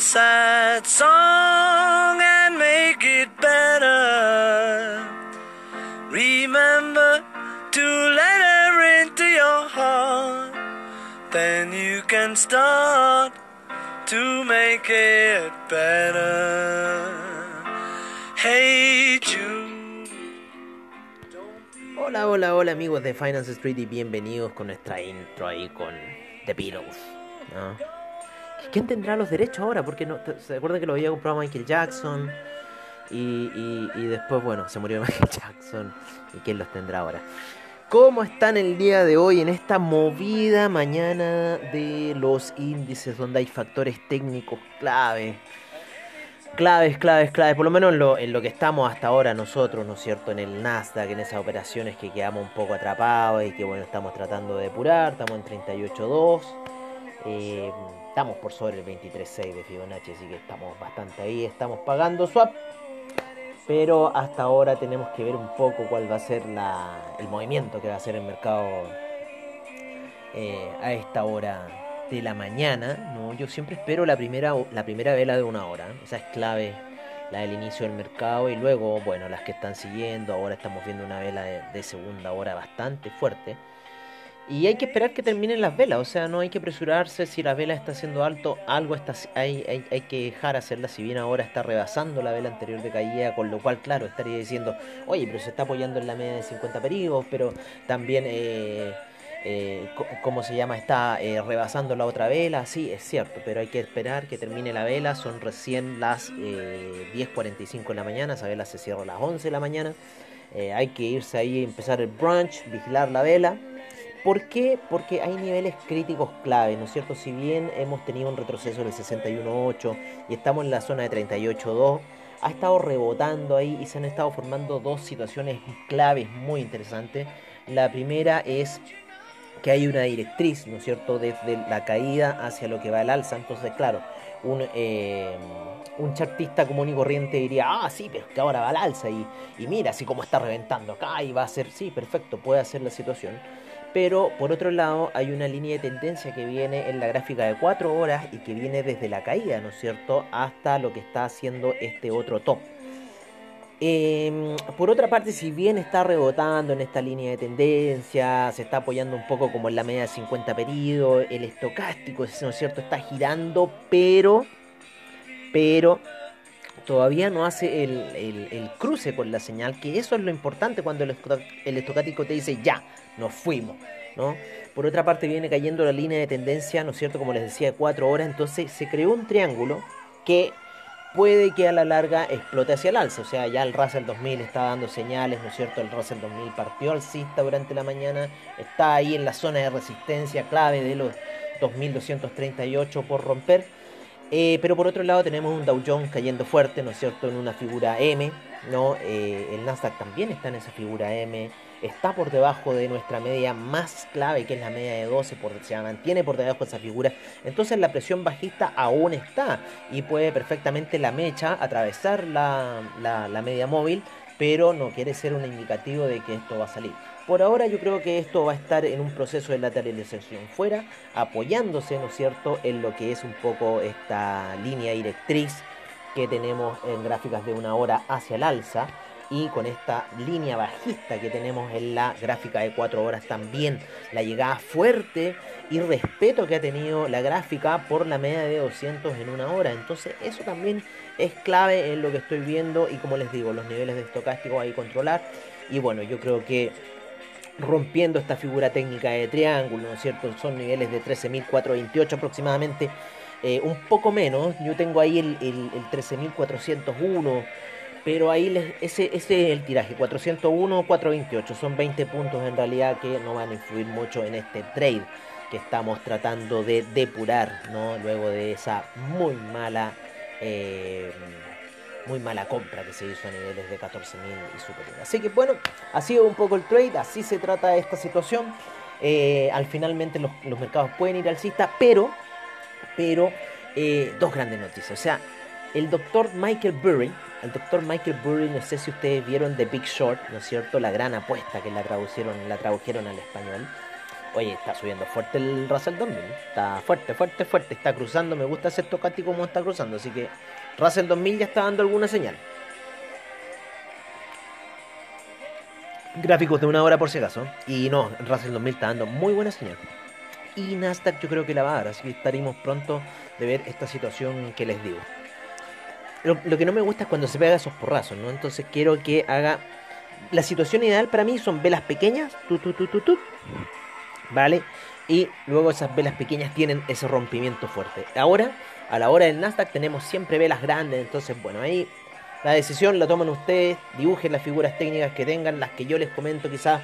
sad song and make it better. Remember to let her into your heart. Then you can start to make it better. Hey Jude. Hola, hola, hola amigos de Finance Street y bienvenidos con nuestra intro ahí con The Beatles. ¿no? ¿Quién tendrá los derechos ahora? Porque no, se acuerdan que lo había comprado Michael Jackson y, y, después, bueno, se murió Michael Jackson y quién los tendrá ahora. ¿Cómo están el día de hoy en esta movida mañana de los índices donde hay factores técnicos clave? Claves, claves, claves, por lo menos en lo, en lo que estamos hasta ahora nosotros, ¿no es cierto? En el Nasdaq, en esas operaciones que quedamos un poco atrapados y que bueno, estamos tratando de depurar, estamos en 38.2, eh, estamos por sobre el 23.6 de Fibonacci, así que estamos bastante ahí, estamos pagando swap, pero hasta ahora tenemos que ver un poco cuál va a ser la, el movimiento que va a hacer el mercado eh, a esta hora de la mañana, ¿no? Yo siempre espero la primera, la primera vela de una hora, esa es clave, la del inicio del mercado y luego, bueno, las que están siguiendo, ahora estamos viendo una vela de segunda hora bastante fuerte. Y hay que esperar que terminen las velas, o sea, no hay que apresurarse si la vela está haciendo alto, algo está, hay, hay, hay, que dejar hacerla, si bien ahora está rebasando la vela anterior de caída, con lo cual, claro, estaría diciendo, oye, pero se está apoyando en la media de 50 periodos, pero también... Eh, eh, ¿cómo se llama? Está eh, rebasando la otra vela, sí, es cierto, pero hay que esperar que termine la vela, son recién las eh, 10.45 de la mañana, esa vela se cierra a las 11 de la mañana, eh, hay que irse ahí, empezar el brunch, vigilar la vela. ¿Por qué? Porque hay niveles críticos clave, ¿no es cierto? Si bien hemos tenido un retroceso del 61.8 y estamos en la zona de 38.2, ha estado rebotando ahí y se han estado formando dos situaciones claves muy interesantes. La primera es que hay una directriz, ¿no es cierto?, desde la caída hacia lo que va al alza. Entonces, claro, un, eh, un chartista común y corriente diría, ah, sí, pero es que ahora va al alza y, y mira, así como está reventando acá y va a ser, sí, perfecto, puede hacer la situación. Pero por otro lado hay una línea de tendencia que viene en la gráfica de 4 horas y que viene desde la caída, ¿no es cierto?, hasta lo que está haciendo este otro top. Eh, por otra parte, si bien está rebotando en esta línea de tendencia, se está apoyando un poco como en la media de 50 periodos, el estocástico, ¿no es cierto?, está girando, pero, pero todavía no hace el, el, cruce con la señal, que eso es lo importante cuando el, el estocástico te dice ya, nos fuimos, ¿no? Por otra parte viene cayendo la línea de tendencia, ¿no es cierto?, como les decía, de 4 horas, entonces se creó un triángulo que puede que a la larga explote hacia el alza. O sea, ya el Russell 2000 está dando señales, ¿no es cierto? El Russell 2000 partió alcista durante la mañana, está ahí en la zona de resistencia clave de los 2238 por romper. Eh, pero por otro lado tenemos un Dow Jones cayendo fuerte, ¿no es cierto? En una figura M, ¿no? Eh, el Nasdaq también está en esa figura M está por debajo de nuestra media más clave, que es la media de 12, por, se mantiene por debajo de esa figura. Entonces la presión bajista aún está y puede perfectamente la mecha atravesar la, la, la media móvil, pero no quiere ser un indicativo de que esto va a salir. Por ahora yo creo que esto va a estar en un proceso de lateralización fuera, apoyándose, ¿no es cierto?, en lo que es un poco esta línea directriz que tenemos en gráficas de una hora hacia el alza y con esta línea bajista que tenemos en la gráfica de 4 horas también. La llegada fuerte y respeto que ha tenido la gráfica por la media de 200 en una hora. Entonces eso también es clave en lo que estoy viendo y como les digo los niveles de estocástico hay que controlar. Y bueno yo creo que rompiendo esta figura técnica de triángulo, ¿no es cierto? Son niveles de 13.428 aproximadamente, eh, un poco menos, yo tengo ahí el, el, el 13.401, pero ahí les, ese, ese es el tiraje, 401, 428, son 20 puntos en realidad que no van a influir mucho en este trade que estamos tratando de depurar, ¿no? Luego de esa muy mala... Eh, muy mala compra que se hizo a niveles de 14.000 y superior. Así que bueno, ha sido un poco el trade, así se trata esta situación. Eh, al finalmente los, los, mercados pueden ir alcista, pero, pero eh, dos grandes noticias. O sea, el doctor Michael Burry, el doctor Michael Burry, no sé si ustedes vieron The Big Short, ¿no es cierto? La gran apuesta que la traducieron, la tradujeron al español. Oye, está subiendo fuerte el Russell 2000. Está fuerte, fuerte, fuerte. Está cruzando. Me gusta ese tocati como está cruzando. Así que Russell 2000 ya está dando alguna señal. Gráficos de una hora por si acaso. Y no, Russell 2000 está dando muy buena señal. Y Nasdaq yo creo que la va a dar. Así que estaremos pronto de ver esta situación que les digo. Lo, que no me gusta es cuando se pega esos porrazos, ¿no? Entonces quiero que haga... La situación ideal para mí son velas pequeñas. Tu, tu, tu, tu, tu ¿vale? Y luego esas velas pequeñas tienen ese rompimiento fuerte. Ahora, a la hora del Nasdaq tenemos siempre velas grandes, entonces bueno, ahí la decisión la toman ustedes, dibujen las figuras técnicas que tengan, las que yo les comento quizás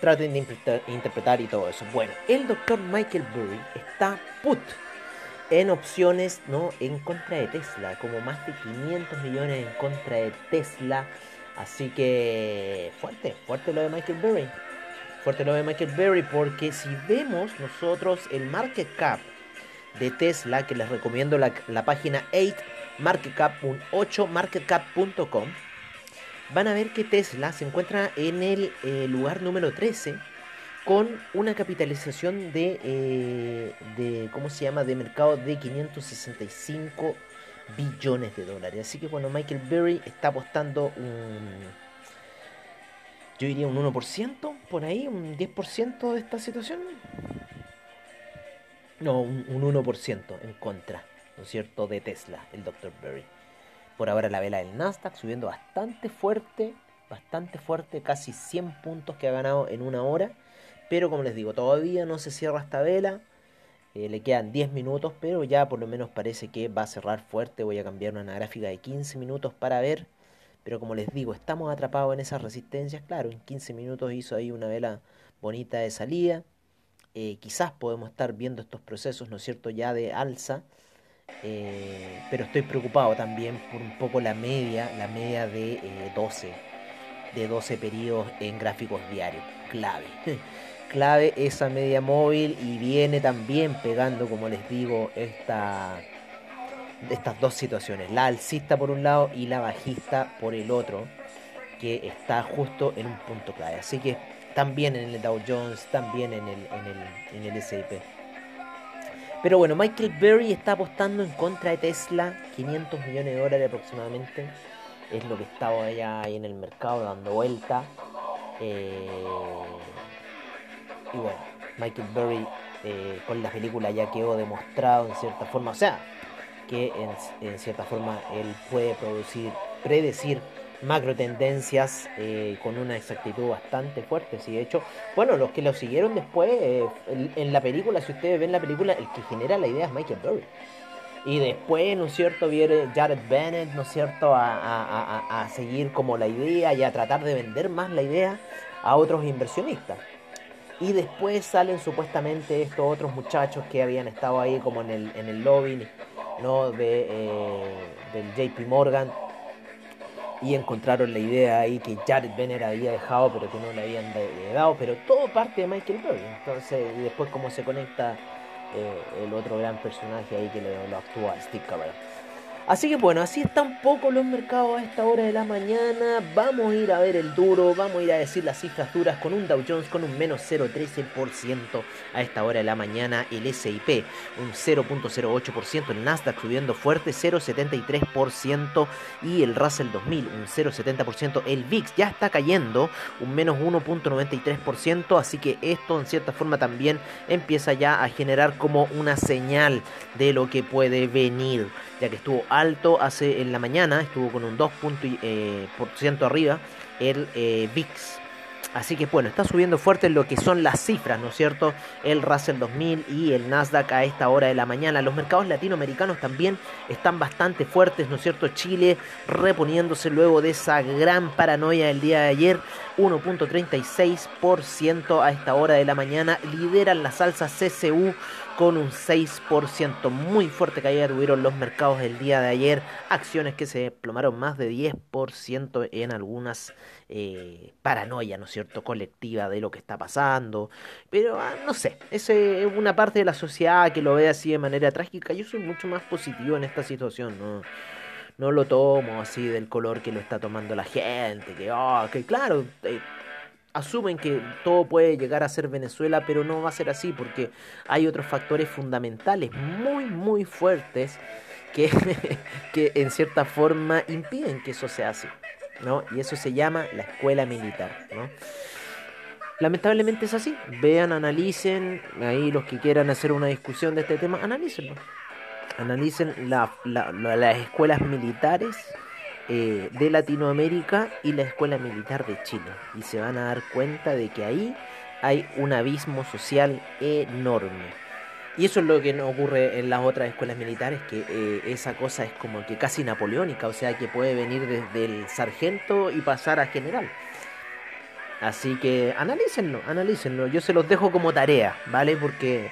traten de interpretar, y todo eso. Bueno, el doctor Michael Burry está put en opciones, ¿no? En contra de Tesla, como más de 500 millones en contra de Tesla. Así que fuerte, fuerte lo de Michael Burry fuerte lo de Michael Berry, porque si vemos nosotros el market cap de Tesla, que les recomiendo la, página 8 market cap, 8marketcap.com, van a ver que Tesla se encuentra en el eh, lugar número 13 con una capitalización de, eh, de, ¿cómo se llama?, de mercado de 565 billones de dólares. Así que bueno, Michael Berry está apostando un yo diría un 1%, por ahí, un 10% de esta situación. No, un, 1% en contra, ¿no cierto?, de Tesla, el Dr. Berry. Por ahora la vela del Nasdaq subiendo bastante fuerte, bastante fuerte, casi 100 puntos que ha ganado en una hora. Pero como les digo, todavía no se cierra esta vela. Eh, le quedan 10 minutos, pero ya por lo menos parece que va a cerrar fuerte. Voy a cambiar una gráfica de 15 minutos para ver pero como les digo, estamos atrapados en esas resistencias. Claro, en 15 minutos hizo ahí una vela bonita de salida. Eh, quizás podemos estar viendo estos procesos, ¿no es cierto?, ya de alza. Eh, pero estoy preocupado también por un poco la media, la media de 12, eh, de 12 periodos en gráficos diarios. Clave. Clave esa media móvil y viene también pegando, como les digo, esta estas dos situaciones, la alcista por un lado y la bajista por el otro, que está justo en un punto clave. Así que también en el Dow Jones, también en el, en el, en el S&P. Pero bueno, Michael Berry está apostando en contra de Tesla, 500 millones de dólares aproximadamente. Es lo que estaba allá ahí en el mercado dando vuelta. Eh, y bueno, Michael Berry eh, con la película ya quedó demostrado en cierta forma. O sea, que en, cierta forma él puede producir, predecir macro tendencias eh, con una exactitud bastante fuerte. Sí, de hecho, bueno, los que lo siguieron después eh, en, la película, si ustedes ven la película, el que genera la idea es Michael Burry. Y después, ¿no es cierto?, viene Jared Bennett, ¿no es cierto?, a, a, seguir como la idea y a tratar de vender más la idea a otros inversionistas. Y después salen supuestamente estos otros muchachos que habían estado ahí como en el, en el lobby ¿no? de, eh, del JP Morgan y encontraron la idea ahí que Jared Benner había dejado pero que no le habían dado, pero todo parte de Michael Burry. Entonces, y después cómo se conecta eh, el otro gran personaje ahí que lo, lo actúa, Steve Carell. Así que bueno, así están un poco los mercados a esta hora de la mañana. Vamos a ir a ver el duro, vamos a ir a decir las cifras duras con un Dow Jones con un menos 0,13% a esta hora de la mañana. El SIP un 0,08%, el Nasdaq subiendo fuerte 0,73% y el Russell 2000 un 0,70%. El VIX ya está cayendo un menos 1,93%, así que esto en cierta forma también empieza ya a generar como una señal de lo que puede venir ya que estuvo alto hace en la mañana, estuvo con un 2% eh, por ciento arriba el eh, VIX. Así que bueno, está subiendo fuerte lo que son las cifras, ¿no es cierto? El Russell 2000 y el Nasdaq a esta hora de la mañana. Los mercados latinoamericanos también están bastante fuertes, ¿no es cierto? Chile reponiéndose luego de esa gran paranoia del día de ayer. 1.36% a esta hora de la mañana. Lideran las alzas CCU con un 6%. Muy fuerte caída tuvieron los mercados el día de ayer. Acciones que se desplomaron más de 10% en algunas eh, paranoia, ¿no es cierto?, colectiva de lo que está pasando. Pero ah, no sé, es una parte de la sociedad que lo ve así de manera trágica. Yo soy mucho más positivo en esta situación, ¿no? No lo tomo así del color que lo está tomando la gente, que, oh, que claro, eh, asumen que todo puede llegar a ser Venezuela, pero no va a ser así porque hay otros factores fundamentales muy, muy fuertes que, que en cierta forma impiden que eso sea así. ¿no? Y eso se llama la escuela militar. ¿no? Lamentablemente es así. Vean, analicen, ahí los que quieran hacer una discusión de este tema, analícenlo. Analicen la, las escuelas militares eh, de Latinoamérica y la escuela militar de Chile. Y se van a dar cuenta de que ahí hay un abismo social enorme. Y eso es lo que no ocurre en las otras escuelas militares, que eh, esa cosa es como que casi napoleónica, o sea que puede venir desde el sargento y pasar a general. Así que analícenlo, analícenlo. Yo se los dejo como tarea, ¿vale? Porque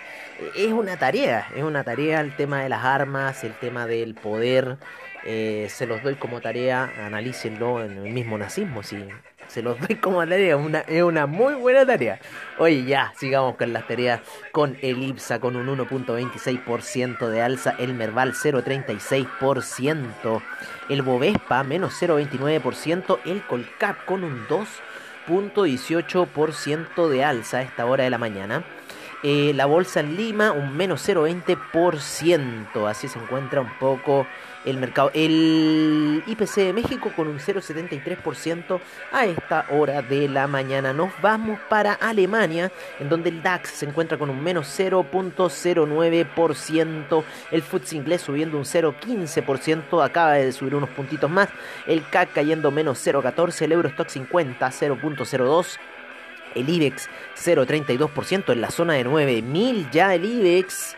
es una tarea, es una tarea el tema de las armas, el tema del poder. Eh, se los doy como tarea, analícenlo en el mismo nazismo, sí. Se los doy como tarea, una, es una muy buena tarea. Oye, ya, sigamos con las tareas. Con el IPSA con un 1.26% de alza, el Merval 0.36%, el Bovespa menos 0.29%, el Colcap con un 2%. .18% de alza a esta hora de la mañana. Eh, la bolsa en Lima un menos 0,20%. Así se encuentra un poco el mercado. El IPC de México con un 0,73% a esta hora de la mañana. Nos vamos para Alemania, en donde el DAX se encuentra con un menos 0,09%. El FTSE inglés subiendo un 0,15%. Acaba de subir unos puntitos más. El CAC cayendo menos 0,14%. El Eurostock 50 0,02% el IBEX 0,32% en la zona de 9000 ya el IBEX.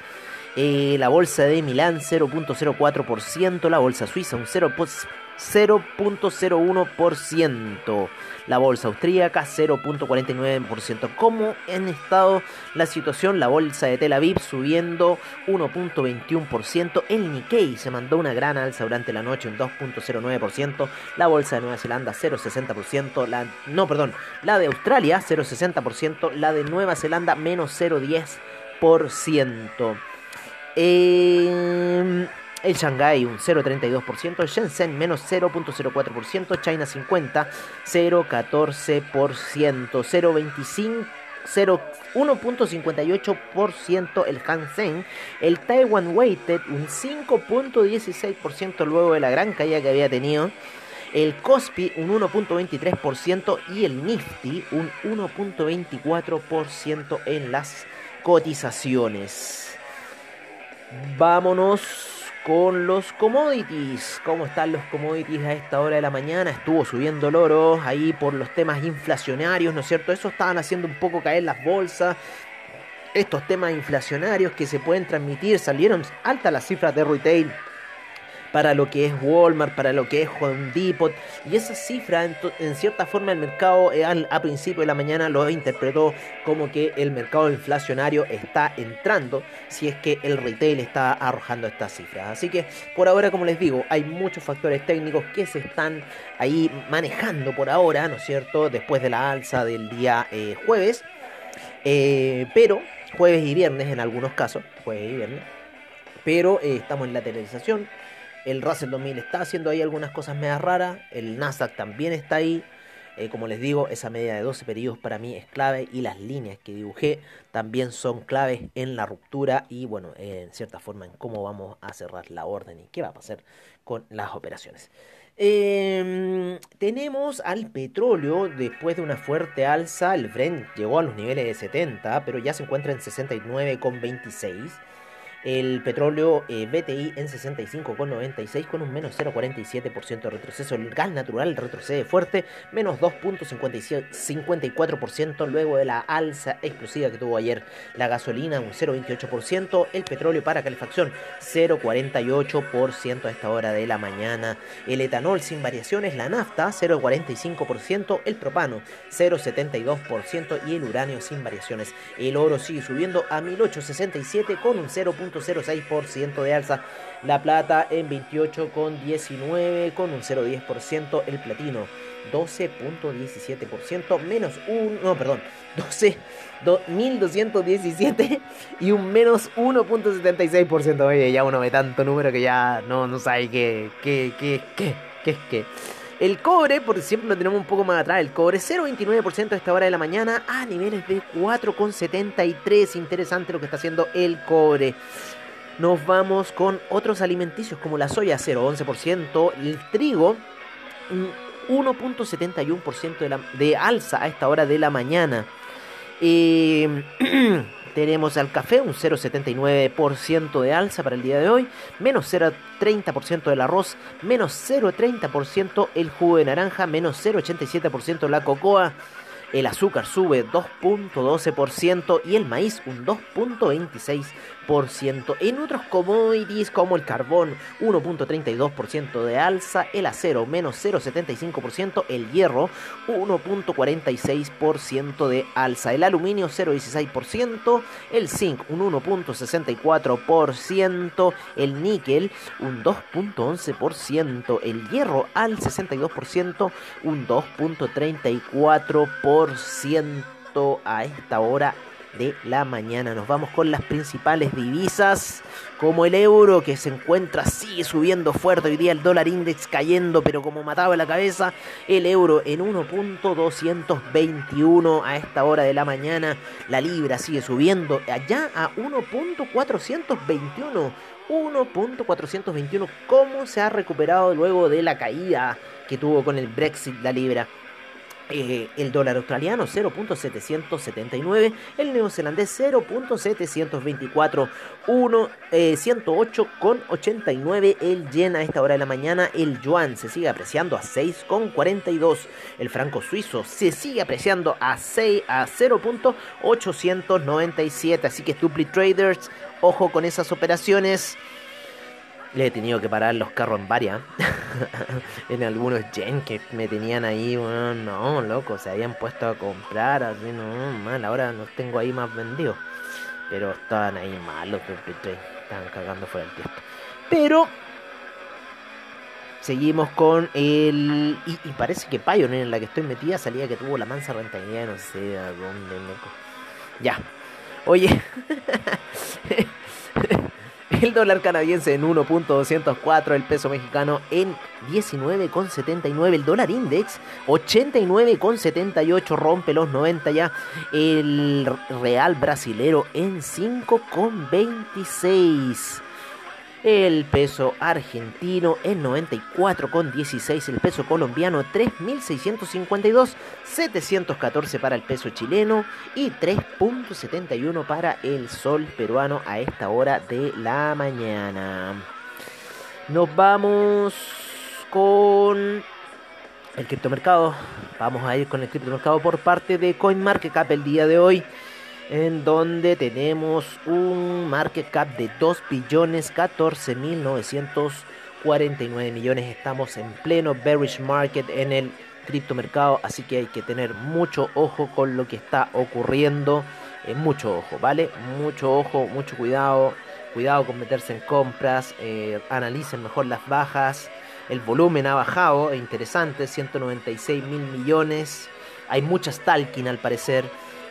Eh, la bolsa de Milán 0.04%, la bolsa suiza un 0.01%, la bolsa austríaca 0.49%. ¿Cómo en estado la situación? La bolsa de Tel Aviv subiendo 1.21%, el Nikkei se mandó una gran alza durante la noche un 2.09%, la bolsa de Nueva Zelanda 0.60%, la no, perdón, la de Australia 0.60%, la de Nueva Zelanda menos 0.10%. Eh, el Shanghai un 0,32%, Shenzhen menos 0.04%, China 50 0,14%, 0,25 1.58% el Hansen, el Taiwan Weighted un 5.16% luego de la gran caída que había tenido, el Kospi un 1.23% y el Nifty un 1.24% en las cotizaciones. Vámonos con los commodities. ¿Cómo están los commodities a esta hora de la mañana? Estuvo subiendo el oro ahí por los temas inflacionarios, ¿no es cierto? Eso estaban haciendo un poco caer las bolsas. Estos temas inflacionarios que se pueden transmitir salieron altas las cifras de retail para lo que es Walmart, para lo que es Home Depot. Y esa cifra, en, cierta forma, el mercado eh, a principio de la mañana lo interpretó como que el mercado inflacionario está entrando, si es que el retail está arrojando estas cifras. Así que por ahora, como les digo, hay muchos factores técnicos que se están ahí manejando por ahora, ¿no es cierto? Después de la alza del día eh, jueves. Eh, pero jueves y viernes en algunos casos, jueves y viernes. Pero estamos en la televisación el Russell 2000 está haciendo ahí algunas cosas medio raras. El Nasdaq también está ahí. Eh, como les digo, esa media de 12 periodos para mí es clave y las líneas que dibujé también son claves en la ruptura y bueno, en cierta forma en cómo vamos a cerrar la orden y qué va a pasar con las operaciones. Em, tenemos al petróleo después de una fuerte alza, el Brent llegó a los niveles de 70, pero ya se encuentra en 69,26. El petróleo eh, BTI en 65,96 con un menos 0,47% de retroceso. El gas natural retrocede fuerte, menos 2,54% luego de la alza explosiva que tuvo ayer. La gasolina un 0,28%. El petróleo para calefacción 0,48% a esta hora de la mañana. El etanol sin variaciones, la nafta 0,45%. El propano 0,72% y el uranio sin variaciones. El oro sigue subiendo a 1867 con un 0. 0.06% de alza. La plata en 28,19 con un 0.10%. El platino 12.17%. Menos un... No, perdón. 12... 1217 y un menos 1.76%. Oye, ya uno ve tanto número que ya no, no sabe qué, qué, qué, qué, qué es qué. El cobre, por siempre lo tenemos un poco más atrás, el cobre 0,29% a esta hora de la mañana a niveles de 4,73. Interesante lo que está haciendo el cobre. Nos vamos con otros alimenticios como la soya 0,11%, el trigo 1.71% de, de alza a esta hora de la mañana. Eh, tenemos al café un 0,79% de alza para el día de hoy, menos 0,30% del arroz, menos 0,30% el jugo de naranja, menos 0,87% la cocoa. El azúcar sube 2.12% y el maíz un 2.26%. En otros commodities como el carbón 1.32% de alza, el acero menos 0.75%, el hierro 1.46% de alza, el aluminio 0.16%, el zinc un 1.64%, el níquel un 2.11%, el hierro al 62% un 2.34% a esta hora de la mañana. Nos vamos con las principales divisas, como el euro que se encuentra, sigue subiendo fuerte. Hoy día el dólar index cayendo, pero como mataba la cabeza, el euro en 1.221 a esta hora de la mañana. La libra sigue subiendo allá a 1.421. 1.421. ¿Cómo se ha recuperado luego de la caída que tuvo con el Brexit la libra? Eh, el dólar australiano 0.779, el neozelandés 0.724, 1, eh, 108,89 el yen a esta hora de la mañana, el yuan se sigue apreciando a 6,42, el franco suizo se sigue apreciando a, 6, a 0.897, así que Stupid Traders, ojo con esas operaciones. Le he tenido que parar los carros en varias. en algunos yen que me tenían ahí, bueno, no, loco, se habían puesto a comprar, así, no, mal, ahora los tengo ahí más vendidos. Pero estaban ahí malos, estaban cagando fuera del tiempo. Pero seguimos con el. Y, parece que Pioneer en la que estoy metida salía que tuvo la mansa rentabilidad, no sé a dónde, loco. Ya. Oye. el dólar canadiense en 1.204, el peso mexicano en 19,79, el dólar index 89,78, rompe los 90 ya, el real brasilero en 5,26 el peso argentino en 94,16, el peso colombiano 3.652, 714 para el peso chileno y 3.71 para el sol peruano a esta hora de la mañana. Nos vamos con el criptomercado. Vamos a ir con el criptomercado por parte de CoinMarketCap el día de hoy en donde tenemos un market cap de 2 billones 14 mil 949 millones. Estamos en pleno bearish market en el criptomercado, así que hay que tener mucho ojo con lo que está ocurriendo. Eh, mucho ojo, ¿vale? Mucho ojo, mucho cuidado. Cuidado con meterse en compras. Eh, analicen mejor las bajas. El volumen ha bajado, interesante, 196 mil millones. Hay mucha stalking al parecer.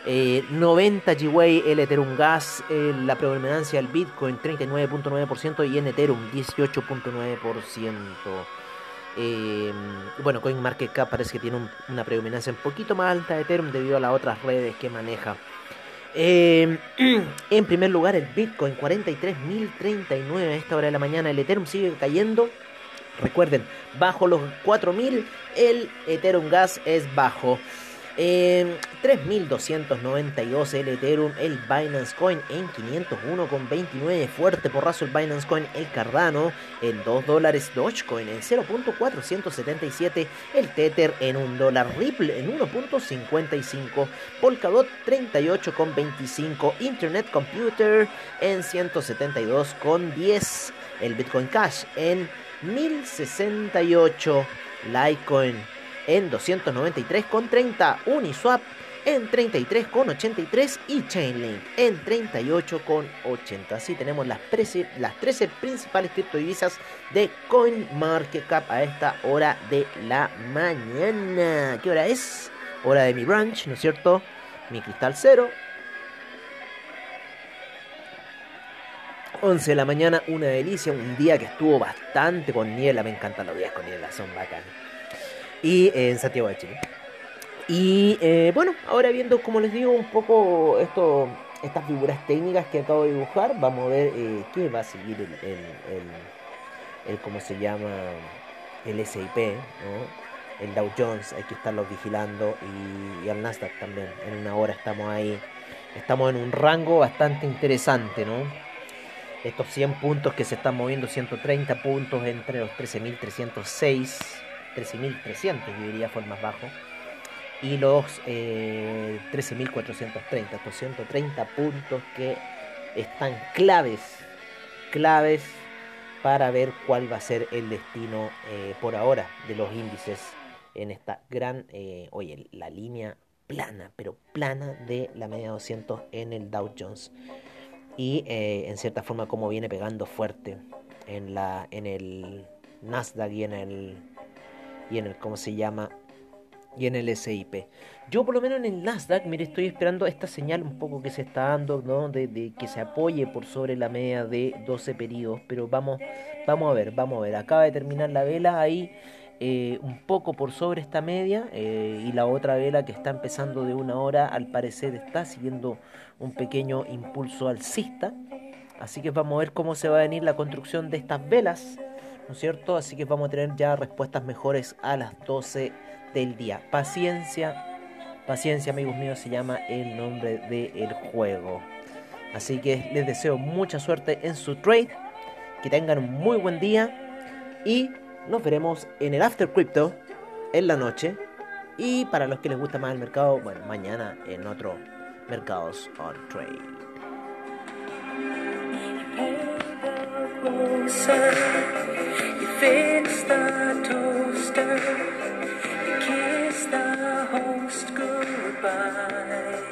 90 eh, GWay el Ethereum Gas, eh, la predominancia del Bitcoin 39.9% y en Ethereum 18.9%. Eh, bueno, CoinMarketCap parece que tiene una predominancia un poquito más alta de Ethereum debido a las otras redes que maneja. en primer lugar, el Bitcoin 43.039 a esta hora de la mañana. El Ethereum sigue cayendo. Recuerden, bajo los 4.000 el Ethereum Gas es bajo. 3.292 el Ethereum, el Binance Coin en 501,29. Fuerte porrazo el Binance Coin, el Cardano en 2 dólares. Dogecoin en 0.477. El Tether en 1 dólar. Ripple en 1.55. Polkadot 38,25. Internet Computer en 172,10. El Bitcoin Cash en 1068. Litecoin en 293,30, Uniswap en 33,83 y Chainlink en 38,80. Así tenemos las, las 13 principales criptodivisas de CoinMarketCap a esta hora de la mañana. ¿Qué hora es? Hora de mi brunch, ¿no es cierto? Mi cristal cero. 11 de la mañana, una delicia, un día que estuvo bastante con niebla, me encantan los días con niebla, son bacanes. Y en Santiago de Chile. Y eh, bueno, ahora viendo, como les digo, un poco esto, estas figuras técnicas que acabo de dibujar, vamos a ver eh, qué va a seguir el, el, ¿cómo se llama? El SIP, ¿no? El Dow Jones, hay que estarlos vigilando y, y al Nasdaq también. En una hora estamos ahí, estamos en un rango bastante interesante, ¿no? Estos 100 puntos que se están moviendo, 130 puntos entre los 13.306, 13.300 yo diría fue el más bajo. Y los eh, 13.430, estos 130 puntos que están claves, claves para ver cuál va a ser el destino eh, por ahora de los índices en esta gran, eh, oye, la línea plana, pero plana de la media 200 en el Dow Jones. Y eh, en cierta forma como viene pegando fuerte en la en el Nasdaq y en el y en el cómo se llama y en el SIP. Yo por lo menos en el Nasdaq, mire, estoy esperando esta señal un poco que se está dando, ¿no? De, que se apoye por sobre la media de 12 periodos, pero vamos, vamos a ver, vamos a ver. Acaba de terminar la vela ahí eh, un poco por sobre esta media eh, y la otra vela que está empezando de una hora al parecer está siguiendo un pequeño impulso alcista. Así que vamos a ver cómo se va a venir la construcción de estas velas, ¿no es cierto? Así que vamos a tener ya respuestas mejores a las 12 del día. Paciencia, paciencia amigos míos, se llama el nombre del juego. Así que les deseo mucha suerte en su trade, que tengan un muy buen día y nos veremos en el After Crypto en la noche. Y para los que les gusta más el mercado, bueno, mañana en otro Mercados on Trade. fix the toaster, you kiss the host goodbye.